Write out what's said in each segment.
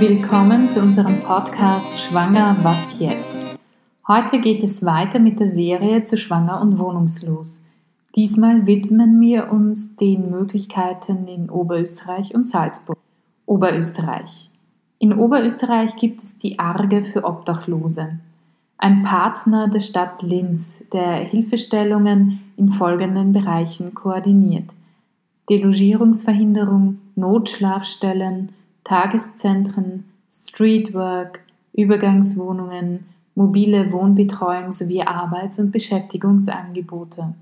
Willkommen zu unserem Podcast Schwanger, was jetzt? Heute geht es weiter mit der Serie zu Schwanger und Wohnungslos. Diesmal widmen wir uns den Möglichkeiten in Oberösterreich und Salzburg. Oberösterreich. In Oberösterreich gibt es die Arge für Obdachlose, ein Partner der Stadt Linz, der Hilfestellungen in folgenden Bereichen koordiniert. Delogierungsverhinderung, Notschlafstellen, Tageszentren, Streetwork, Übergangswohnungen, mobile Wohnbetreuung sowie Arbeits- und Beschäftigungsangebote.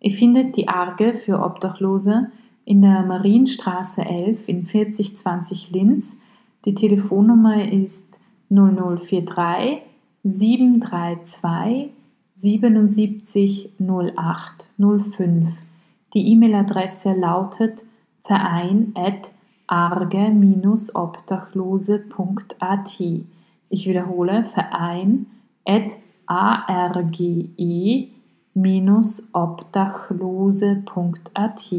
Ihr findet die Arge für Obdachlose in der Marienstraße 11 in 4020 Linz. Die Telefonnummer ist 0043 732 77 08 05. Die E-Mail-Adresse lautet verein.arge-obdachlose.at. Ich wiederhole, verein at arge obdachlose.at.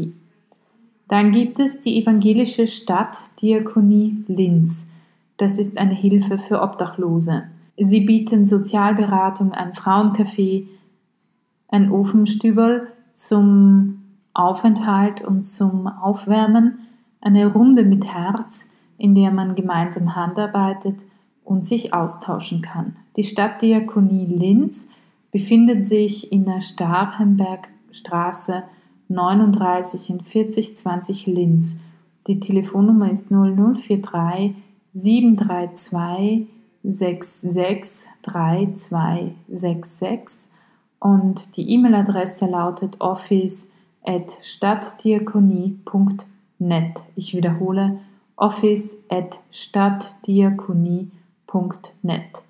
Dann gibt es die evangelische Stadtdiakonie Linz. Das ist eine Hilfe für Obdachlose. Sie bieten Sozialberatung an Frauencafé, ein Ofenstübel zum Aufenthalt und zum Aufwärmen, eine Runde mit Herz, in der man gemeinsam handarbeitet und sich austauschen kann. Die Stadtdiakonie Linz befindet sich in der Starhembergstraße 39 in 4020 Linz. Die Telefonnummer ist 0043 732 663266 und die E-Mail-Adresse lautet office at stadtdiakonie.net. Ich wiederhole office at stadtdiakonie.net.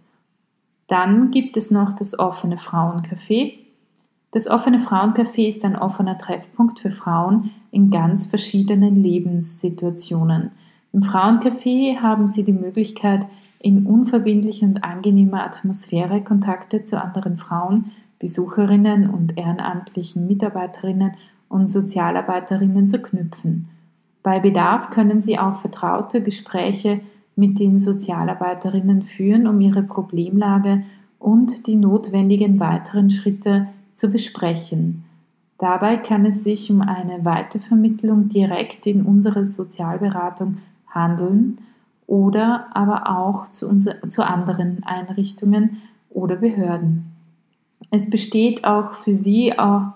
Dann gibt es noch das offene Frauencafé. Das offene Frauencafé ist ein offener Treffpunkt für Frauen in ganz verschiedenen Lebenssituationen. Im Frauencafé haben Sie die Möglichkeit, in unverbindlicher und angenehmer Atmosphäre Kontakte zu anderen Frauen, Besucherinnen und ehrenamtlichen Mitarbeiterinnen und Sozialarbeiterinnen zu knüpfen. Bei Bedarf können Sie auch vertraute Gespräche mit den Sozialarbeiterinnen führen, um ihre Problemlage und die notwendigen weiteren Schritte zu besprechen. Dabei kann es sich um eine Weitervermittlung direkt in unsere Sozialberatung handeln oder aber auch zu, unser, zu anderen Einrichtungen oder Behörden. Es besteht auch für Sie auch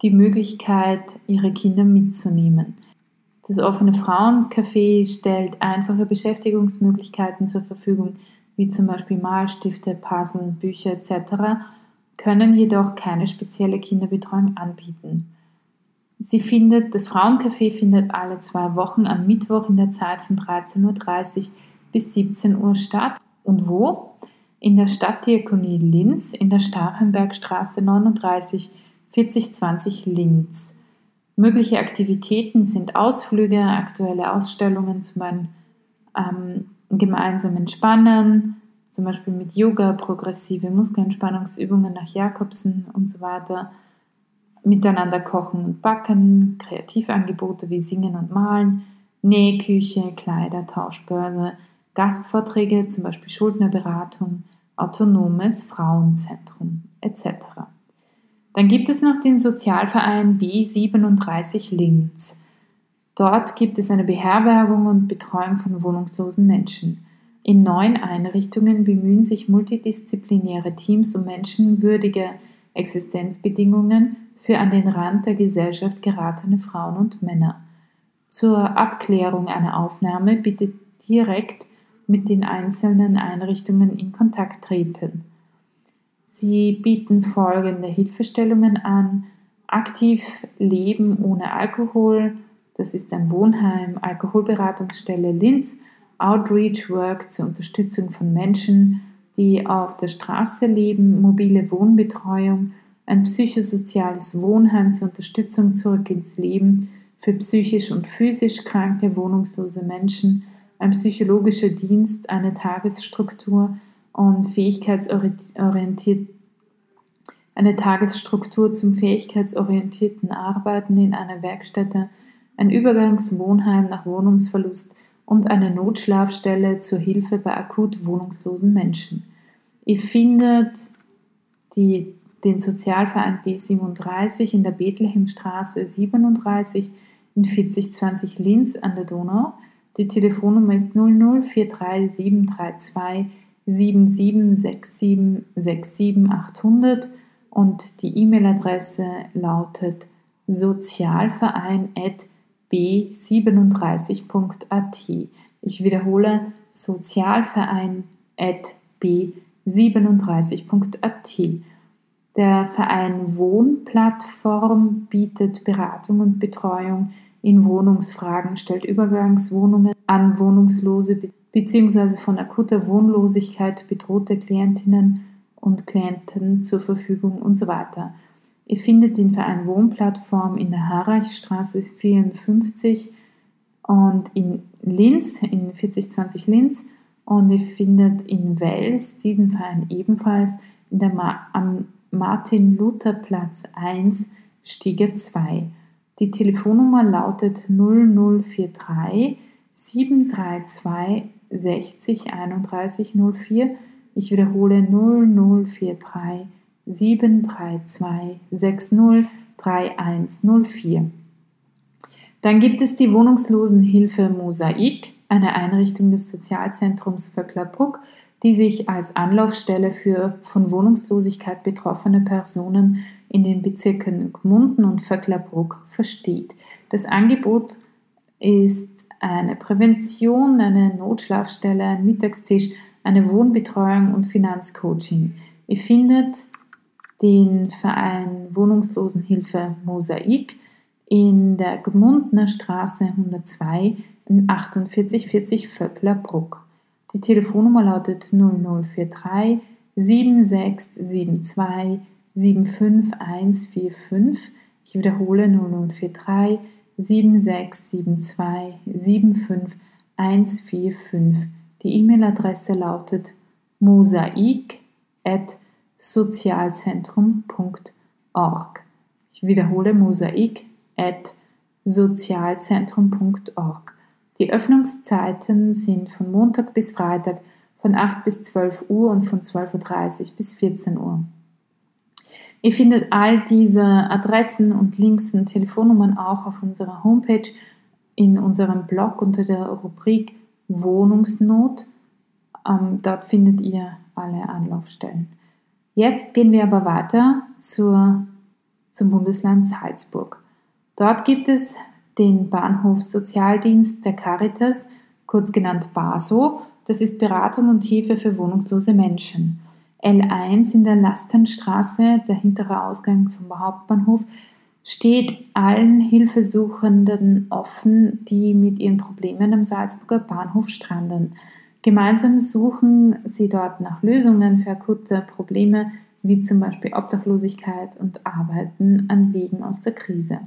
die Möglichkeit, Ihre Kinder mitzunehmen. Das offene Frauencafé stellt einfache Beschäftigungsmöglichkeiten zur Verfügung, wie zum Beispiel Malstifte, Puzzle, Bücher etc., können jedoch keine spezielle Kinderbetreuung anbieten. Sie findet, das Frauencafé findet alle zwei Wochen am Mittwoch in der Zeit von 13.30 Uhr bis 17 Uhr statt. Und wo? In der Stadtdiakonie Linz in der Starhembergstraße 39 4020 Linz. Mögliche Aktivitäten sind Ausflüge, aktuelle Ausstellungen zum Beispiel ähm, gemeinsam entspannen, zum Beispiel mit Yoga, progressive Muskelentspannungsübungen nach Jakobsen und so weiter, miteinander kochen und backen, Kreativangebote wie Singen und Malen, Nähküche, Kleider, Tauschbörse, Gastvorträge, zum Beispiel Schuldnerberatung, autonomes Frauenzentrum etc. Dann gibt es noch den Sozialverein B37 Linz. Dort gibt es eine Beherbergung und Betreuung von wohnungslosen Menschen. In neun Einrichtungen bemühen sich multidisziplinäre Teams um menschenwürdige Existenzbedingungen für an den Rand der Gesellschaft geratene Frauen und Männer. Zur Abklärung einer Aufnahme bitte direkt mit den einzelnen Einrichtungen in Kontakt treten. Sie bieten folgende Hilfestellungen an. Aktiv Leben ohne Alkohol, das ist ein Wohnheim, Alkoholberatungsstelle Linz, Outreach Work zur Unterstützung von Menschen, die auf der Straße leben, mobile Wohnbetreuung, ein psychosoziales Wohnheim zur Unterstützung zurück ins Leben für psychisch und physisch kranke, wohnungslose Menschen, ein psychologischer Dienst, eine Tagesstruktur, und fähigkeitsorientiert eine Tagesstruktur zum fähigkeitsorientierten Arbeiten in einer Werkstätte, ein Übergangswohnheim nach Wohnungsverlust und eine Notschlafstelle zur Hilfe bei akut wohnungslosen Menschen. Ihr findet die, den Sozialverein B37 in der Bethlehemstraße 37 in 4020 Linz an der Donau. Die Telefonnummer ist 0043732 7767 und die E-Mail-Adresse lautet sozialverein.b37.at. Ich wiederhole sozialverein.b37.at. Der Verein Wohnplattform bietet Beratung und Betreuung in Wohnungsfragen, stellt Übergangswohnungen an Wohnungslose bzw. von akuter Wohnlosigkeit bedrohte Klientinnen und Klienten zur Verfügung und so weiter. Ihr findet den Verein Wohnplattform in der Harreichstraße 54 und in Linz, in 4020 Linz. Und ihr findet in Wels diesen Verein ebenfalls in der Ma am Martin-Luther-Platz 1, Stiege 2. Die Telefonnummer lautet 0043 732 60 31 04. Ich wiederhole 0043 732 60 3104. Dann gibt es die Wohnungslosenhilfe Mosaik, eine Einrichtung des Sozialzentrums Vöcklerbruck, die sich als Anlaufstelle für von Wohnungslosigkeit betroffene Personen in den Bezirken Gmunden und Vöcklerbruck versteht. Das Angebot ist eine Prävention, eine Notschlafstelle, ein Mittagstisch, eine Wohnbetreuung und Finanzcoaching. Ihr findet den Verein Wohnungslosenhilfe Mosaik in der Gmundner Straße 102 in 4840 Vöcklerbruck. Die Telefonnummer lautet 0043 7672 75145. Ich wiederhole 0043 7672 75145. Die E-Mail-Adresse lautet mosaik.sozialzentrum.org. Ich wiederhole mosaik.sozialzentrum.org. Die Öffnungszeiten sind von Montag bis Freitag von 8 bis 12 Uhr und von 12.30 Uhr bis 14 Uhr. Ihr findet all diese Adressen und Links und Telefonnummern auch auf unserer Homepage in unserem Blog unter der Rubrik Wohnungsnot. Ähm, dort findet ihr alle Anlaufstellen. Jetzt gehen wir aber weiter zur, zum Bundesland Salzburg. Dort gibt es den Bahnhofssozialdienst der Caritas, kurz genannt BASO. Das ist Beratung und Hilfe für wohnungslose Menschen. L1 in der Lastenstraße, der hintere Ausgang vom Hauptbahnhof, steht allen Hilfesuchenden offen, die mit ihren Problemen am Salzburger Bahnhof stranden. Gemeinsam suchen sie dort nach Lösungen für akute Probleme wie zum Beispiel Obdachlosigkeit und Arbeiten an Wegen aus der Krise.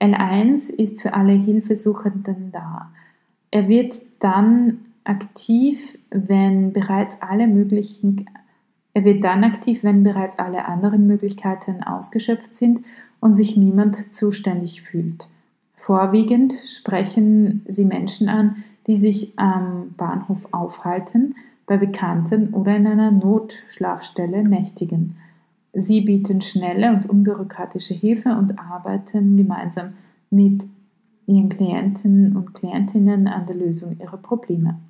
L1 ist für alle Hilfesuchenden da. Er wird dann aktiv, wenn bereits alle möglichen er wird dann aktiv, wenn bereits alle anderen Möglichkeiten ausgeschöpft sind und sich niemand zuständig fühlt. Vorwiegend sprechen sie Menschen an, die sich am Bahnhof aufhalten, bei Bekannten oder in einer Notschlafstelle nächtigen. Sie bieten schnelle und unbürokratische Hilfe und arbeiten gemeinsam mit ihren Klienten und Klientinnen an der Lösung ihrer Probleme.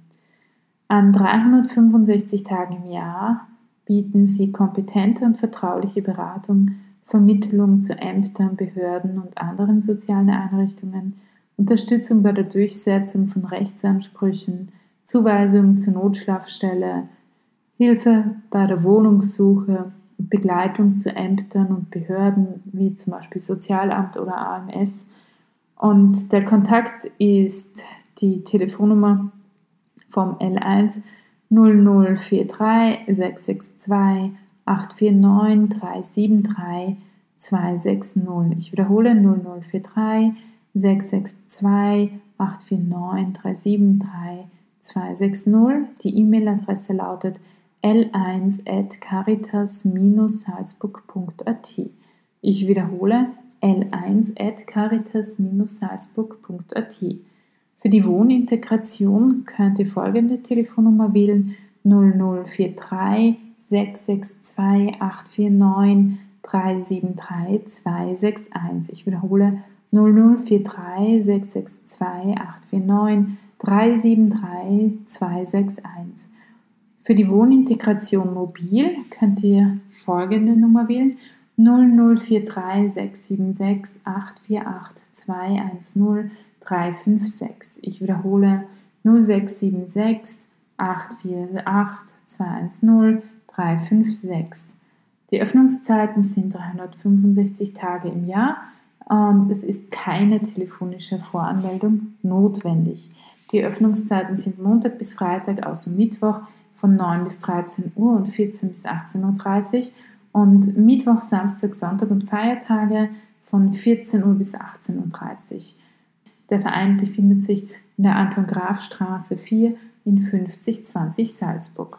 An 365 Tagen im Jahr bieten sie kompetente und vertrauliche Beratung, Vermittlung zu Ämtern, Behörden und anderen sozialen Einrichtungen, Unterstützung bei der Durchsetzung von Rechtsansprüchen, Zuweisung zur Notschlafstelle, Hilfe bei der Wohnungssuche, Begleitung zu Ämtern und Behörden wie zum Beispiel Sozialamt oder AMS. Und der Kontakt ist die Telefonnummer vom L1 0043 662 849 373 260. Ich wiederhole 0043 662 849 373 260. Die E-Mail-Adresse lautet l1.caritas-salzburg.at. Ich wiederhole l1.caritas-salzburg.at. Für die Wohnintegration könnt ihr folgende Telefonnummer wählen 0043 662 849 373 261. Ich wiederhole 0043 662 849 373 261. Für die Wohnintegration mobil könnt ihr folgende Nummer wählen 0043 676 848 210 356. Ich wiederhole 0676 848 210 356. Die Öffnungszeiten sind 365 Tage im Jahr und es ist keine telefonische Voranmeldung notwendig. Die Öffnungszeiten sind Montag bis Freitag außer Mittwoch von 9 bis 13 Uhr und 14 bis 18.30 Uhr und Mittwoch, Samstag, Sonntag und Feiertage von 14 Uhr bis 18.30 Uhr. Der Verein befindet sich in der Anton Graf Straße 4 in 5020 Salzburg.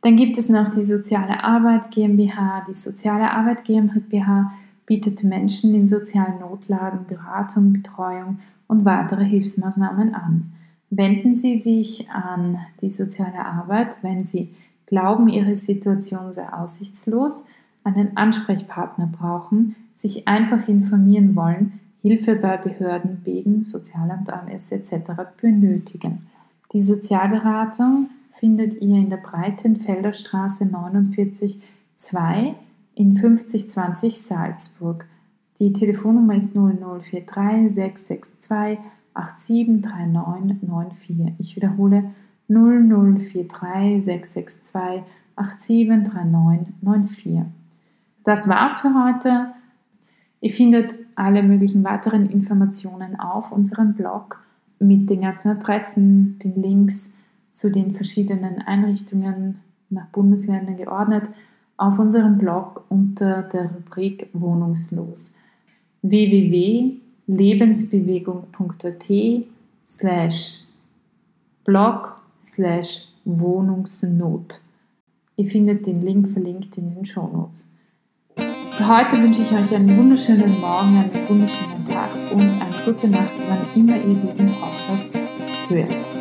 Dann gibt es noch die Soziale Arbeit GmbH. Die Soziale Arbeit GmbH bietet Menschen in sozialen Notlagen Beratung, Betreuung und weitere Hilfsmaßnahmen an. Wenden Sie sich an die soziale Arbeit, wenn Sie glauben, Ihre Situation sei aussichtslos, einen Ansprechpartner brauchen, sich einfach informieren wollen, Hilfe bei Behörden, wegen Sozialamt, AMS etc. benötigen. Die Sozialberatung findet ihr in der Breitenfelder Straße 49 2 in 5020 Salzburg. Die Telefonnummer ist 0043 662 873994. Ich wiederhole 0043 662 873994. Das war's für heute. Ihr findet alle möglichen weiteren Informationen auf unserem Blog mit den ganzen Adressen, den Links zu den verschiedenen Einrichtungen nach Bundesländern geordnet auf unserem Blog unter der Rubrik Wohnungslos www.lebensbewegung.at slash blog slash Wohnungsnot. Ihr findet den Link verlinkt in den Shownotes. Heute wünsche ich euch einen wunderschönen Morgen, einen wunderschönen Tag und eine gute Nacht, wann immer ihr diesen Podcast hört.